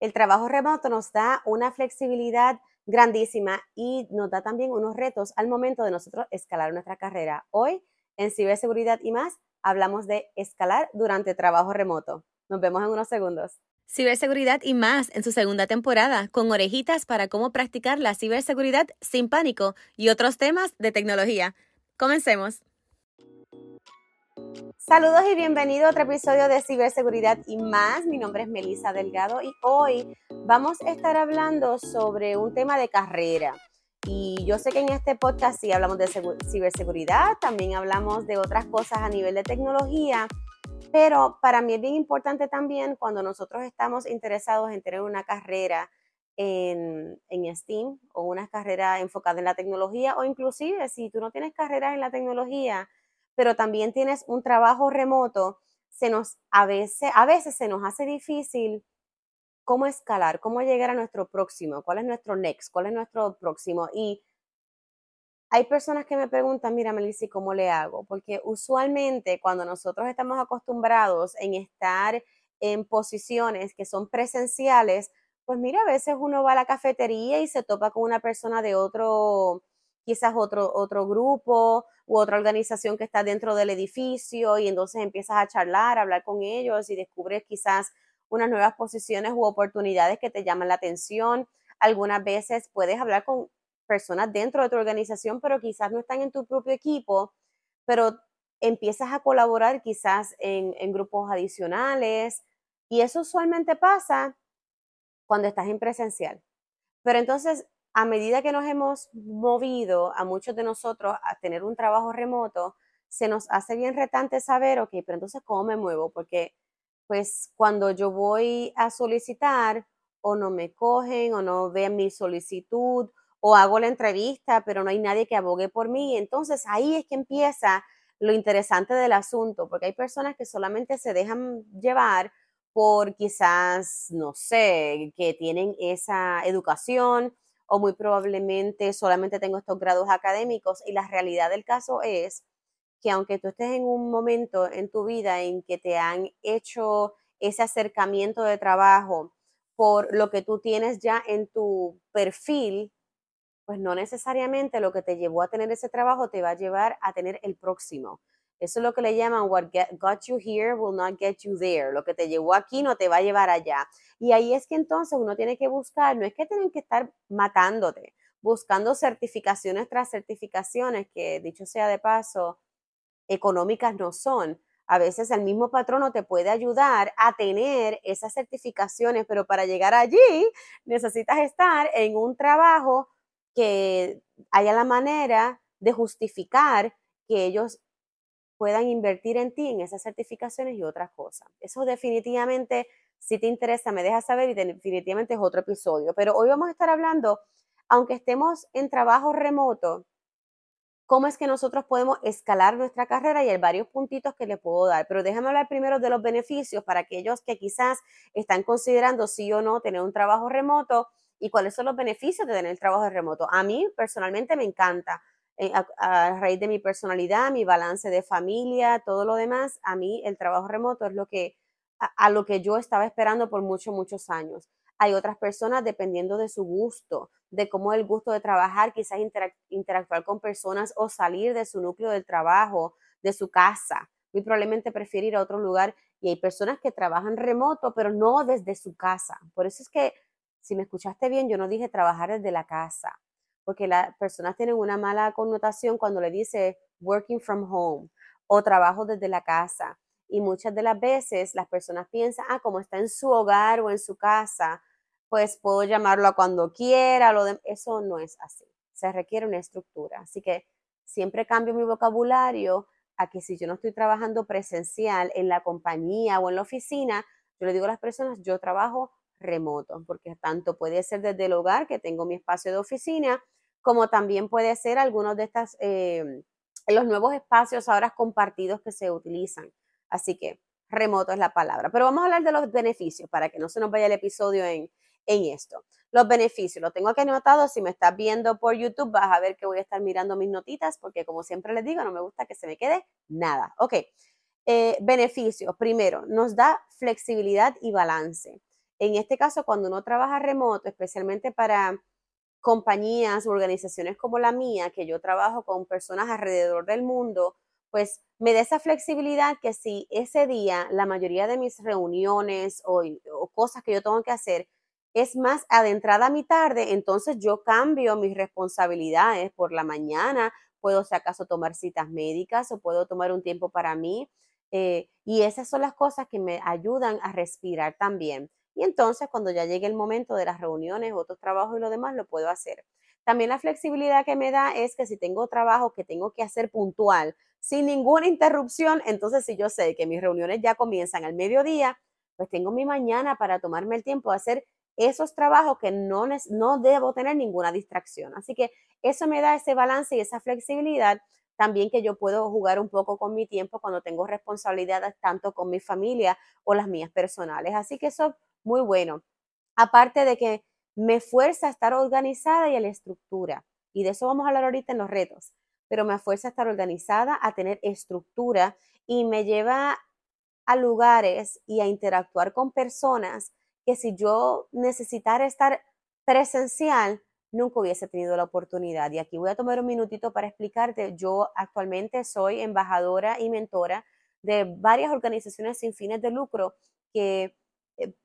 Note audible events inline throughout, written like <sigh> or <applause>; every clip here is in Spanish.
El trabajo remoto nos da una flexibilidad grandísima y nos da también unos retos al momento de nosotros escalar nuestra carrera. Hoy, en ciberseguridad y más, hablamos de escalar durante trabajo remoto. Nos vemos en unos segundos. Ciberseguridad y más en su segunda temporada, con orejitas para cómo practicar la ciberseguridad sin pánico y otros temas de tecnología. Comencemos. Saludos y bienvenido a otro episodio de Ciberseguridad y más. Mi nombre es Melissa Delgado y hoy vamos a estar hablando sobre un tema de carrera. Y yo sé que en este podcast sí hablamos de ciberseguridad, también hablamos de otras cosas a nivel de tecnología, pero para mí es bien importante también cuando nosotros estamos interesados en tener una carrera en, en STEAM o una carrera enfocada en la tecnología o inclusive si tú no tienes carreras en la tecnología, pero también tienes un trabajo remoto, se nos a veces, a veces se nos hace difícil cómo escalar, cómo llegar a nuestro próximo, cuál es nuestro next, cuál es nuestro próximo. Y hay personas que me preguntan, mira, Melissa, ¿cómo le hago? Porque usualmente cuando nosotros estamos acostumbrados en estar en posiciones que son presenciales, pues mira, a veces uno va a la cafetería y se topa con una persona de otro, quizás otro, otro grupo u otra organización que está dentro del edificio y entonces empiezas a charlar, a hablar con ellos y descubres quizás unas nuevas posiciones u oportunidades que te llaman la atención. Algunas veces puedes hablar con personas dentro de tu organización, pero quizás no están en tu propio equipo, pero empiezas a colaborar quizás en, en grupos adicionales y eso usualmente pasa cuando estás en presencial. Pero entonces a medida que nos hemos movido a muchos de nosotros a tener un trabajo remoto, se nos hace bien retante saber, ok, pero entonces, ¿cómo me muevo? Porque, pues, cuando yo voy a solicitar, o no me cogen, o no ven mi solicitud, o hago la entrevista, pero no hay nadie que abogue por mí. Entonces, ahí es que empieza lo interesante del asunto, porque hay personas que solamente se dejan llevar por quizás, no sé, que tienen esa educación o muy probablemente solamente tengo estos grados académicos y la realidad del caso es que aunque tú estés en un momento en tu vida en que te han hecho ese acercamiento de trabajo por lo que tú tienes ya en tu perfil, pues no necesariamente lo que te llevó a tener ese trabajo te va a llevar a tener el próximo. Eso es lo que le llaman what got you here will not get you there. Lo que te llevó aquí no te va a llevar allá. Y ahí es que entonces uno tiene que buscar, no es que tienen que estar matándote, buscando certificaciones tras certificaciones, que dicho sea de paso, económicas no son. A veces el mismo patrono te puede ayudar a tener esas certificaciones, pero para llegar allí necesitas estar en un trabajo que haya la manera de justificar que ellos puedan invertir en ti en esas certificaciones y otras cosas. Eso definitivamente, si te interesa, me dejas saber y definitivamente es otro episodio. Pero hoy vamos a estar hablando, aunque estemos en trabajo remoto, cómo es que nosotros podemos escalar nuestra carrera y hay varios puntitos que le puedo dar. Pero déjame hablar primero de los beneficios para aquellos que quizás están considerando sí o no tener un trabajo remoto y cuáles son los beneficios de tener el trabajo remoto. A mí personalmente me encanta. Eh, a, raíz de mi personalidad, mi balance de familia, todo lo demás, a mí el trabajo remoto es lo que, a, lo que yo estaba esperando por muchos, muchos años. Hay otras personas, dependiendo de su gusto, de cómo el gusto de trabajar, quizás interactuar con personas o salir de su núcleo de trabajo, de su casa. Muy probablemente prefiere ir a otro lugar y hay personas que trabajan remoto, pero no desde su casa. Por eso es que, si me escuchaste bien, yo no dije trabajar desde la casa porque las personas tienen una mala connotación cuando le dice working from home o trabajo desde la casa. Y muchas de las veces las personas piensan, ah, como está en su hogar o en su casa, pues puedo llamarlo a cuando quiera. Lo de... Eso no es así. Se requiere una estructura. Así que siempre cambio mi vocabulario a que si yo no estoy trabajando presencial en la compañía o en la oficina, yo le digo a las personas, yo trabajo remoto, porque tanto puede ser desde el hogar, que tengo mi espacio de oficina, como también puede ser algunos de estos, eh, los nuevos espacios ahora compartidos que se utilizan. Así que remoto es la palabra. Pero vamos a hablar de los beneficios para que no se nos vaya el episodio en, en esto. Los beneficios, lo tengo aquí anotado. Si me estás viendo por YouTube, vas a ver que voy a estar mirando mis notitas porque como siempre les digo, no me gusta que se me quede nada. Ok, eh, beneficios. Primero, nos da flexibilidad y balance. en este caso, cuando uno trabaja remoto, especialmente para compañías o organizaciones como la mía, que yo trabajo con personas alrededor del mundo, pues me da esa flexibilidad que si ese día la mayoría de mis reuniones o, cosas que yo tengo que hacer es más adentrada a mi tarde, entonces yo cambio mis responsabilidades por la mañana, puedo si acaso tomar citas médicas o puedo tomar un tiempo para mí. Eh, y esas son las cosas que me ayudan a respirar también. Y entonces cuando ya llegue el momento de las reuniones, otros trabajos y lo demás, lo puedo hacer. También la flexibilidad que me da es que si tengo trabajo que tengo que hacer puntual, sin ninguna interrupción, entonces si yo sé que mis reuniones ya comienzan al mediodía, pues tengo mi mañana para tomarme el tiempo de hacer esos trabajos que no, no debo tener ninguna distracción. Así que eso me da ese balance y esa flexibilidad también que yo puedo jugar un poco con mi tiempo cuando tengo responsabilidades tanto con mi familia o las mías personales. Así que eso es muy bueno. Aparte de que me fuerza a estar organizada y a la estructura. Y de eso vamos a hablar ahorita en los retos. Pero me fuerza a estar organizada, a tener estructura y me lleva a lugares y a interactuar con personas que si yo necesitara estar presencial, nunca hubiese tenido la oportunidad. Y aquí voy a tomar un minutito para explicarte. Yo actualmente soy embajadora y mentora de varias organizaciones sin fines de lucro que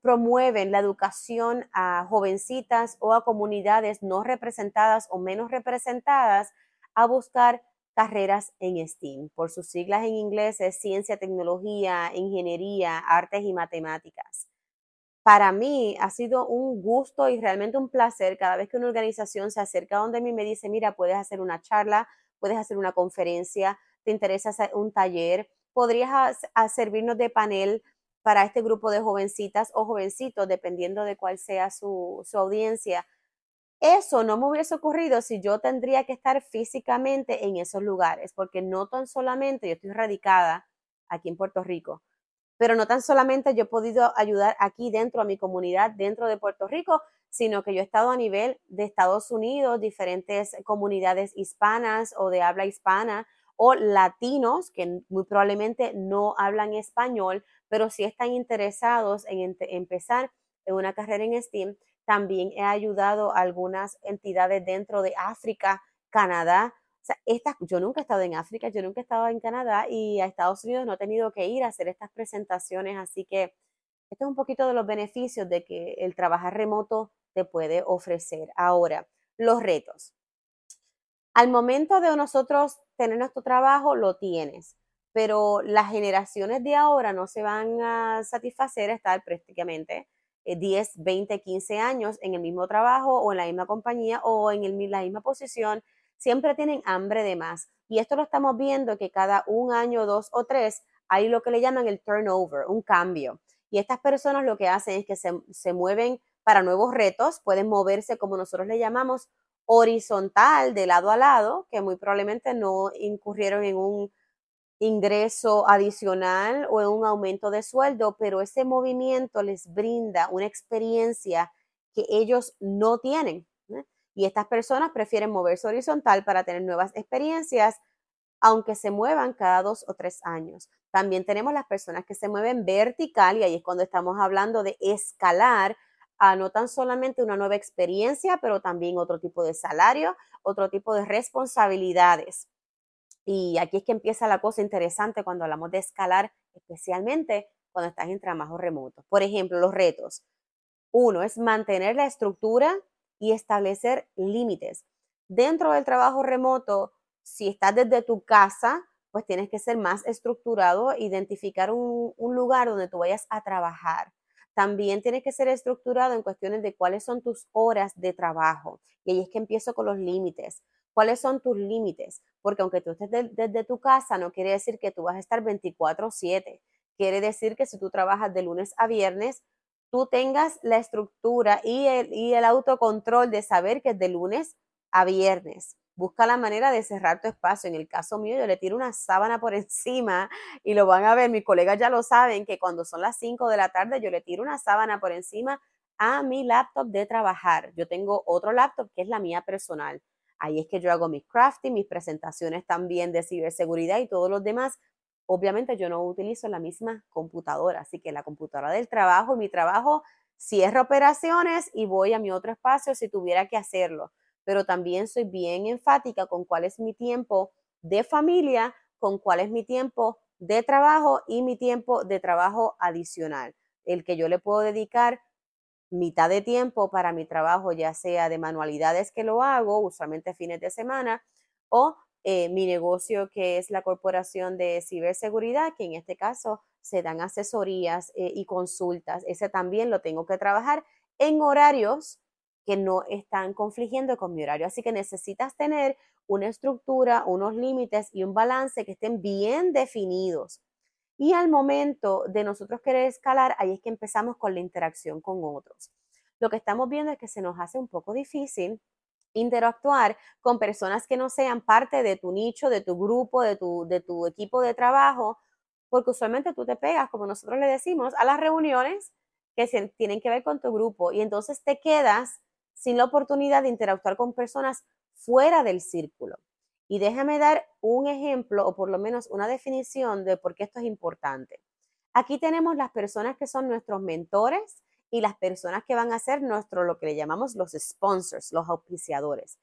promueven la educación a jovencitas o a comunidades no representadas o menos representadas a buscar carreras en STEAM. Por sus siglas en inglés es ciencia, tecnología, ingeniería, artes y matemáticas. Para mí ha sido un gusto y realmente un placer cada vez que una organización se acerca donde mí me dice, mira, puedes hacer una charla, puedes hacer una conferencia, te interesa hacer un taller, podrías servirnos de panel para este grupo de jovencitas o jovencitos, dependiendo de cuál sea su, su audiencia. Eso no me hubiese ocurrido si yo tendría que estar físicamente en esos lugares, porque no tan solamente yo estoy radicada aquí en Puerto Rico, pero no tan solamente yo he podido ayudar aquí dentro a mi comunidad, dentro de Puerto Rico, sino que yo he estado a nivel de Estados Unidos, diferentes comunidades hispanas o de habla hispana o latinos que muy probablemente no hablan español, pero si están interesados en empezar en una carrera en STEAM, también he ayudado a algunas entidades dentro de África, Canadá. O sea, yo nunca he estado en África, yo nunca he estado en Canadá y a Estados Unidos no he tenido que ir a hacer estas presentaciones, así que esto es un poquito de los beneficios de que el trabajar remoto te puede ofrecer. Ahora, los retos. Al momento de nosotros tener nuestro trabajo, lo tienes pero las generaciones de ahora no se van a satisfacer estar prácticamente 10, 20, 15 años en el mismo trabajo o en la misma compañía o en la misma posición. Siempre tienen hambre de más. Y esto lo estamos viendo que cada un año, dos o tres, hay lo que le llaman el turnover, un cambio. Y estas personas lo que hacen es que se, se mueven para nuevos retos, pueden moverse como nosotros le llamamos horizontal de lado a lado, que muy probablemente no incurrieron en un ingreso adicional o en un aumento de sueldo, pero ese movimiento les brinda una experiencia que ellos no tienen. Y estas personas prefieren moverse horizontal para tener nuevas experiencias, aunque se muevan cada dos o tres años. También tenemos las personas que se mueven vertical y ahí es cuando estamos hablando de escalar a no tan solamente una nueva experiencia, pero también otro tipo de salario, otro tipo de responsabilidades. Y aquí es que empieza la cosa interesante cuando hablamos de escalar, especialmente cuando estás en trabajos remotos. Por ejemplo, los retos. Uno es mantener la estructura y establecer límites. Dentro del trabajo remoto, si estás desde tu casa, pues tienes que ser más estructurado, identificar un lugar donde tú vayas a trabajar. También tienes que ser estructurado en cuestiones de cuáles son tus horas de trabajo. Y ahí es que empiezo con los límites. ¿Cuáles son tus límites? Porque aunque tú estés desde tu casa, no quiere decir que tú vas a estar 24/7. Quiere decir que si tú trabajas de lunes a viernes, tú tengas la estructura y el, y el autocontrol de saber que es de lunes a viernes. Busca la manera de cerrar tu espacio. En el caso mío, yo le tiro una sábana por <laughs> encima y lo van a ver, mis colegas ya lo saben, que cuando son las 5 de la tarde, yo le tiro una sábana por encima a mi laptop de trabajar. Yo tengo otro laptop que es la mía personal. Ahí es que yo hago mis crafting, mis presentaciones también de ciberseguridad y todos los demás. Obviamente yo no utilizo la misma computadora, así que la computadora del trabajo, mi trabajo cierro operaciones y voy a mi otro espacio si tuviera que hacerlo, pero también soy bien enfática con cuál es mi tiempo de familia, con cuál es mi tiempo de trabajo y mi tiempo de trabajo adicional, el que yo le puedo dedicar mitad de tiempo para mi trabajo, ya sea de manualidades que lo hago, usualmente fines de semana, o eh, mi negocio que es la Corporación de Ciberseguridad, que en este caso se dan asesorías eh, y consultas. Ese también lo tengo que trabajar en horarios que no están confligiendo con mi horario. Así que necesitas tener una estructura, unos límites y un balance que estén bien definidos. Y al momento de nosotros querer escalar, ahí es que empezamos con la interacción con otros. Lo que estamos viendo es que se nos hace un poco difícil interactuar con personas que no sean parte de tu nicho, de tu grupo, de tu, de tu equipo de trabajo, porque usualmente tú te pegas, como nosotros le decimos, a las reuniones que tienen que ver con tu grupo y entonces te quedas sin la oportunidad de interactuar con personas fuera del círculo. Y déjame dar un ejemplo o por lo menos una definición de por qué esto es importante. Aquí tenemos las personas que son nuestros mentores y las personas que van a ser nuestro, lo que le llamamos los sponsors, los auspiciadores.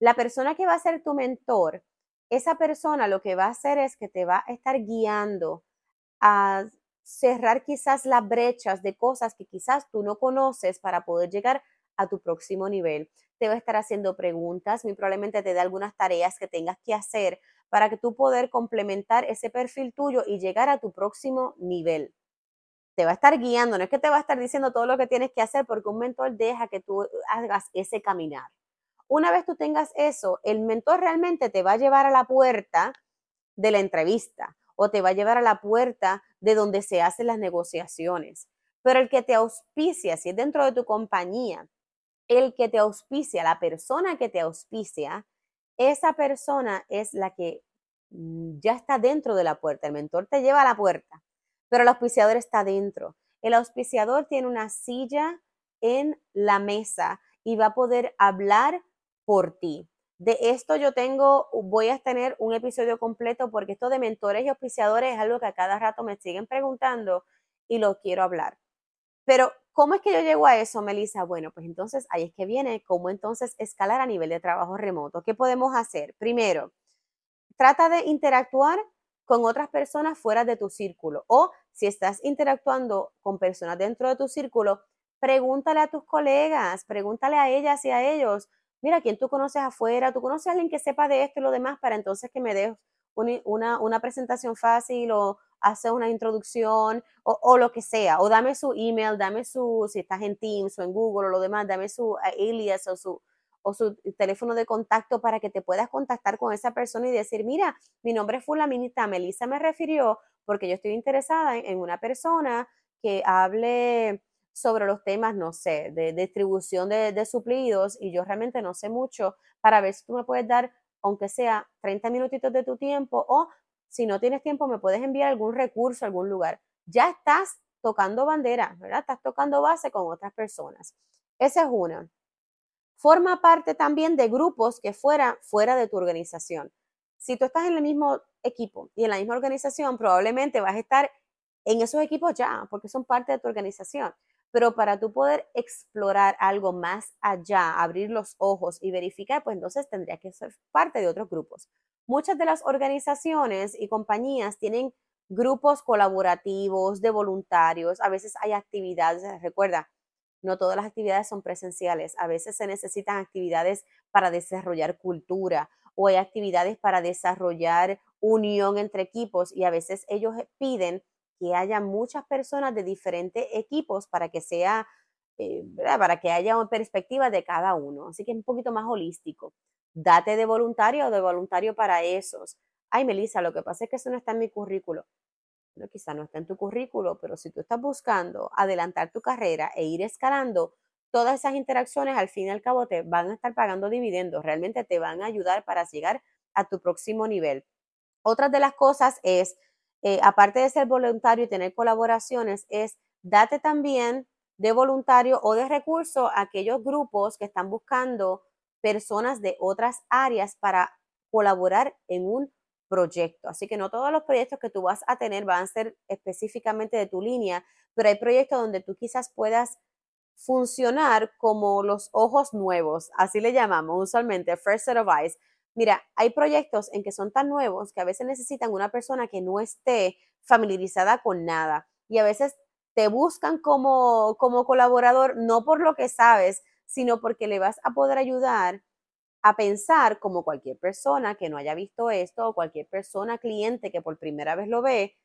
La persona que va a ser tu mentor, esa persona lo que va a hacer es que te va a estar guiando a cerrar quizás las brechas de cosas que quizás tú no conoces para poder llegar a tu próximo nivel. Te va a estar haciendo preguntas, muy probablemente te dé algunas tareas que tengas que hacer para que tú poder complementar ese perfil tuyo y llegar a tu próximo nivel. Te va a estar guiando, no es que te va a estar diciendo todo lo que tienes que hacer porque un mentor deja que tú hagas ese caminar. Una vez tú tengas eso, el mentor realmente te va a llevar a la puerta de la entrevista o te va a llevar a la puerta de donde se hacen las negociaciones. Pero el que te auspicia, si es dentro de tu compañía, el que te auspicia, la persona que te auspicia, esa persona es la que mm, ya está dentro de la puerta. El mentor te lleva a la puerta, pero el auspiciador está dentro. El auspiciador tiene una silla en la mesa y va a poder hablar por ti. De esto yo tengo, voy a tener un episodio completo porque esto de mentores y auspiciadores es algo que a cada rato me siguen preguntando y lo quiero hablar. Pero ¿Cómo es que yo llego a eso, Melissa? Bueno, pues entonces ahí es que viene cómo entonces escalar a nivel de trabajo remoto. ¿Qué podemos hacer? Primero, trata de interactuar con otras personas fuera de tu círculo o si estás interactuando con personas dentro de tu círculo, pregúntale a tus colegas, pregúntale a ellas y a ellos, mira, ¿quién tú conoces afuera? ¿Tú conoces a alguien que sepa de esto y lo demás para entonces que me des una, una presentación fácil o, hace una introducción o, lo que sea, o dame su email, dame su, si estás en Teams o en Google o lo demás, dame su eh, alias o su, o su teléfono de contacto para que te puedas contactar con esa persona y decir, mira, mi nombre es Fulaminita, Melissa me refirió porque yo estoy interesada en, una persona que hable sobre los temas, no sé, de, distribución de, de, suplidos y yo realmente no sé mucho para ver si tú me puedes dar, aunque sea 30 minutitos de tu tiempo o si no tienes tiempo, me puedes enviar algún recurso a algún lugar. Ya estás tocando bandera, ¿verdad? Estás tocando base con otras personas. Esa es una. Forma parte también de grupos que fuera fuera de tu organización. Si tú estás en el mismo equipo y en la misma organización, probablemente vas a estar en esos equipos ya, porque son parte de tu organización. Pero para tú poder explorar algo más allá, abrir los ojos y verificar, pues entonces tendría que ser parte de otros grupos. Muchas de las organizaciones y compañías tienen grupos colaborativos de voluntarios, a veces hay actividades, recuerda, no todas las actividades son presenciales, a veces se necesitan actividades para desarrollar cultura o hay actividades para desarrollar unión entre equipos y a veces ellos piden que haya muchas personas de diferentes equipos para que sea, eh, para que haya una perspectiva de cada uno. Así que es un poquito más holístico date de voluntario o de voluntario para esos. Ay, Melissa, lo que pasa es que eso no está en mi currículo. Bueno, quizá no está en tu currículo, pero si tú estás buscando adelantar tu carrera e ir escalando, todas esas interacciones al fin y al cabo te van a estar pagando dividendos, realmente te van a ayudar para llegar a tu próximo nivel. Otra de las cosas es, eh, aparte de ser voluntario y tener colaboraciones, es date también de voluntario o de recurso a aquellos grupos que están buscando personas de otras áreas para colaborar en un proyecto. Así que no todos los proyectos que tú vas a tener van a ser específicamente de tu línea, pero hay proyectos donde tú quizás puedas funcionar como los ojos nuevos, así le llamamos usualmente, first set of eyes. Mira, hay proyectos en que son tan nuevos que a veces necesitan una persona que no esté familiarizada con nada y a veces te buscan como, como colaborador no por lo que sabes, sino porque le vas a poder ayudar a pensar como cualquier persona que no haya visto esto o cualquier persona cliente que por primera vez lo ve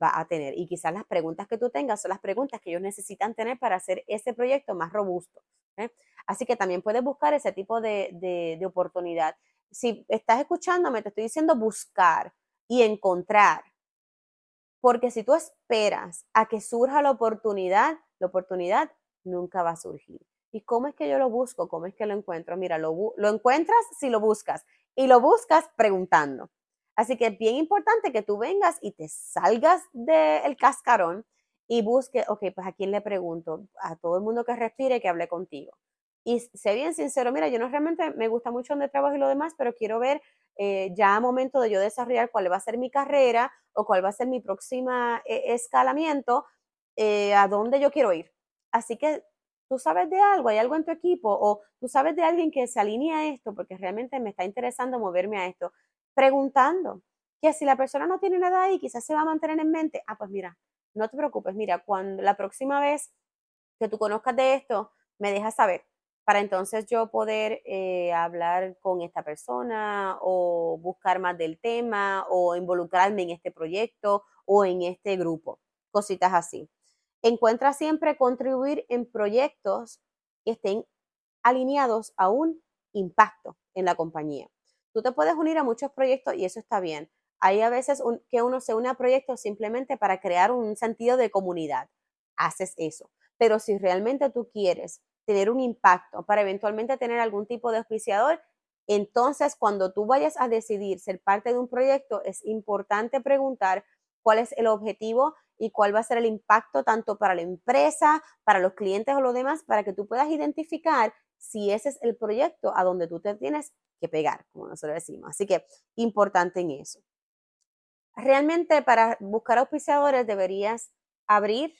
va a tener. Y quizás las preguntas que tú tengas son las preguntas que ellos necesitan tener para hacer ese proyecto más robusto. ¿eh? Así que también puedes buscar ese tipo de, de, de oportunidad. Si estás escuchándome, te estoy diciendo buscar y encontrar. Porque si tú esperas a que surja la oportunidad, la oportunidad nunca va a surgir. ¿Y cómo es que yo lo busco? ¿Cómo es que lo encuentro? Mira, lo, lo encuentras si lo buscas y lo buscas preguntando. Así que es bien importante que tú vengas y te salgas del cascarón y busque, ok, pues a quién le pregunto, a todo el mundo que respire, que hable contigo. Y sé bien sincero, mira, yo no realmente me gusta mucho donde trabajo y lo demás, pero quiero ver eh, ya a momento de yo desarrollar cuál va a ser mi carrera o cuál va a ser mi próxima eh, escalamiento, eh, a dónde yo quiero ir. Así que tú sabes de algo, hay algo en tu equipo o tú sabes de alguien que se alinea a esto porque realmente me está interesando moverme a esto, preguntando que si la persona no tiene nada ahí, quizás se va a mantener en mente, ah, pues mira, no te preocupes, mira, cuando la próxima vez que tú conozcas de esto, me dejas saber para entonces yo poder eh, hablar con esta persona o buscar más del tema o involucrarme en este proyecto o en este grupo, cositas así. Encuentra siempre contribuir en proyectos que estén alineados a un impacto en la compañía. Tú te puedes unir a muchos proyectos y eso está bien. Hay a veces que uno se une a proyectos simplemente para crear un sentido de comunidad. Haces eso. Pero si realmente tú quieres tener un impacto, para eventualmente tener algún tipo de auspiciador, entonces cuando tú vayas a decidir ser parte de un proyecto, es importante preguntar cuál es el objetivo y cuál va a ser el impacto tanto para la empresa, para los clientes o los demás, para que tú puedas identificar si ese es el proyecto a donde tú te tienes que pegar, como nosotros decimos. Así que importante en eso. Realmente para buscar auspiciadores deberías abrir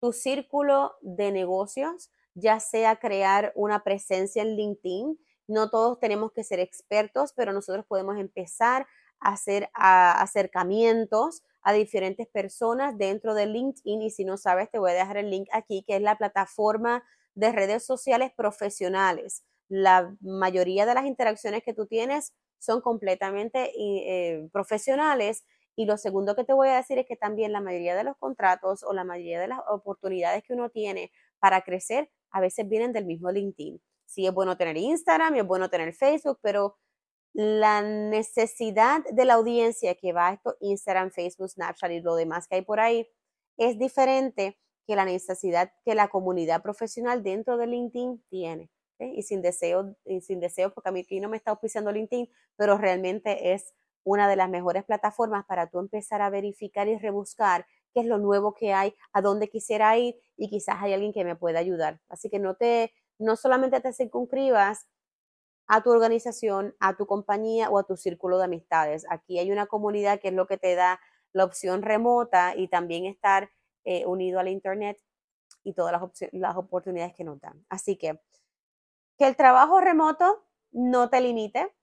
tu círculo de negocios, ya sea crear una presencia en LinkedIn. No todos tenemos que ser expertos, pero nosotros podemos empezar a hacer acercamientos a diferentes personas dentro de LinkedIn y si no sabes, te voy a dejar el link aquí, que es la plataforma de redes sociales profesionales. La mayoría de las interacciones que tú tienes son completamente eh, profesionales y lo segundo que te voy a decir es que también la mayoría de los contratos o la mayoría de las oportunidades que uno tiene para crecer a veces vienen del mismo LinkedIn. Sí es bueno tener Instagram y es bueno tener Facebook, pero la necesidad de la audiencia que va a esto, Instagram, Facebook, Snapchat y lo demás que hay por ahí, es diferente que la necesidad que la comunidad profesional dentro de LinkedIn tiene. Y sin deseo, sin deseo, porque a mí aquí no me está auspiciando LinkedIn, pero realmente es una de las mejores plataformas para tú empezar a verificar y rebuscar qué es lo nuevo que hay, a dónde quisiera ir y quizás hay alguien que me pueda ayudar. Así que no te, no solamente te circunscribas a tu organización, a tu compañía o a tu círculo de amistades. Aquí hay una comunidad que es lo que te da la opción remota y también estar eh, unido al Internet y todas las, las oportunidades que nos dan. Así que que el trabajo remoto no te limite,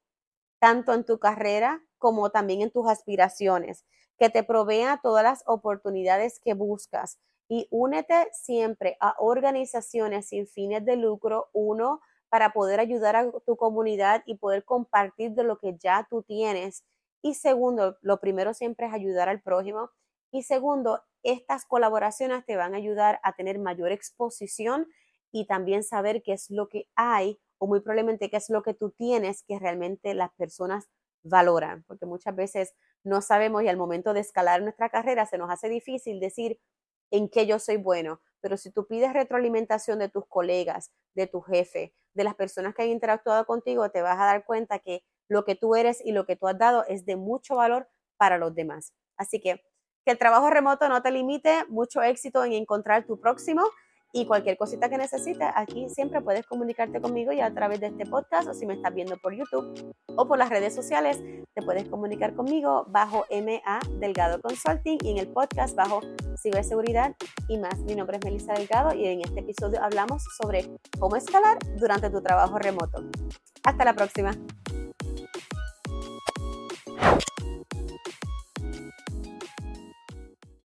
tanto en tu carrera como también en tus aspiraciones, que te provea todas las oportunidades que buscas y únete siempre a organizaciones sin fines de lucro, uno, para poder ayudar a tu comunidad y poder compartir de lo que ya tú tienes. Y segundo, lo primero siempre es ayudar al prójimo. Y segundo, estas colaboraciones te van a ayudar a tener mayor exposición y también saber qué es lo que hay o muy probablemente qué es lo que tú tienes que realmente las personas valoran, porque muchas veces no sabemos y al momento de escalar nuestra carrera se nos hace difícil decir en qué yo soy bueno, pero si tú pides retroalimentación de tus colegas, de tu jefe, de las personas que han interactuado contigo, te vas a dar cuenta que lo que tú eres y lo que tú has dado es de mucho valor para los demás. Así que que el trabajo remoto no te limite, mucho éxito en encontrar tu próximo Y cualquier cosita que necesites, aquí siempre puedes comunicarte conmigo y a través de este podcast o si me estás viendo por YouTube o por las redes sociales, te puedes comunicar conmigo bajo MA Delgado Consulting y en el podcast bajo ciberseguridad y más. Mi nombre es Melissa Delgado y en este episodio hablamos sobre cómo escalar durante tu trabajo remoto. Hasta la próxima.